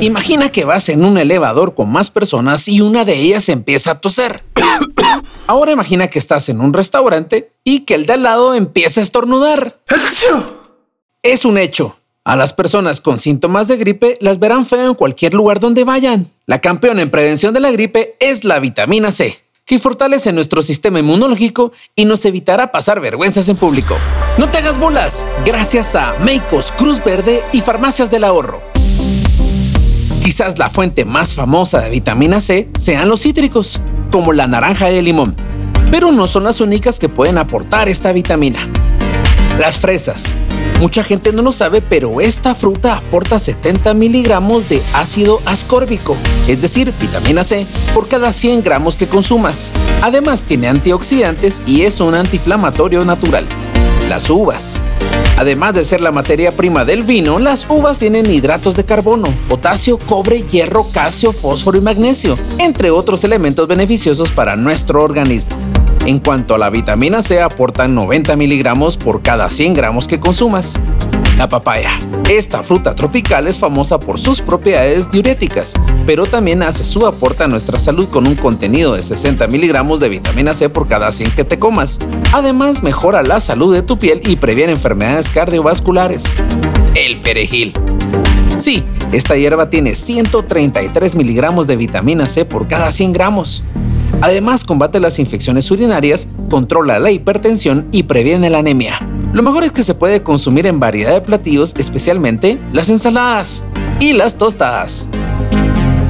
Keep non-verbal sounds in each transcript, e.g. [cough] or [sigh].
Imagina que vas en un elevador con más personas y una de ellas empieza a toser. [coughs] Ahora imagina que estás en un restaurante y que el de al lado empieza a estornudar. Es un hecho. A las personas con síntomas de gripe las verán feo en cualquier lugar donde vayan. La campeona en prevención de la gripe es la vitamina C, que fortalece nuestro sistema inmunológico y nos evitará pasar vergüenzas en público. No te hagas bolas, gracias a Meicos, Cruz Verde y Farmacias del Ahorro. Quizás la fuente más famosa de vitamina C sean los cítricos, como la naranja y el limón, pero no son las únicas que pueden aportar esta vitamina. Las fresas. Mucha gente no lo sabe, pero esta fruta aporta 70 miligramos de ácido ascórbico, es decir, vitamina C, por cada 100 gramos que consumas. Además tiene antioxidantes y es un antiinflamatorio natural. Las uvas. Además de ser la materia prima del vino, las uvas tienen hidratos de carbono, potasio, cobre, hierro, calcio, fósforo y magnesio, entre otros elementos beneficiosos para nuestro organismo. En cuanto a la vitamina C, aportan 90 miligramos por cada 100 gramos que consumas. La papaya. Esta fruta tropical es famosa por sus propiedades diuréticas, pero también hace su aporte a nuestra salud con un contenido de 60 miligramos de vitamina C por cada 100 que te comas. Además, mejora la salud de tu piel y previene enfermedades cardiovasculares. El perejil. Sí, esta hierba tiene 133 miligramos de vitamina C por cada 100 gramos. Además, combate las infecciones urinarias, controla la hipertensión y previene la anemia. Lo mejor es que se puede consumir en variedad de platillos, especialmente las ensaladas y las tostadas.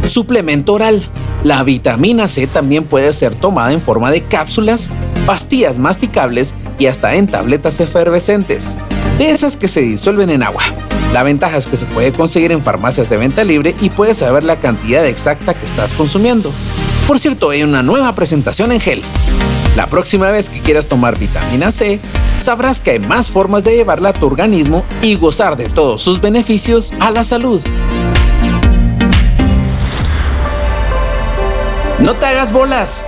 Suplemento oral. La vitamina C también puede ser tomada en forma de cápsulas, pastillas masticables y hasta en tabletas efervescentes, de esas que se disuelven en agua. La ventaja es que se puede conseguir en farmacias de venta libre y puedes saber la cantidad exacta que estás consumiendo. Por cierto, hay una nueva presentación en gel. La próxima vez que quieras tomar vitamina C, sabrás que hay más formas de llevarla a tu organismo y gozar de todos sus beneficios a la salud. No te hagas bolas.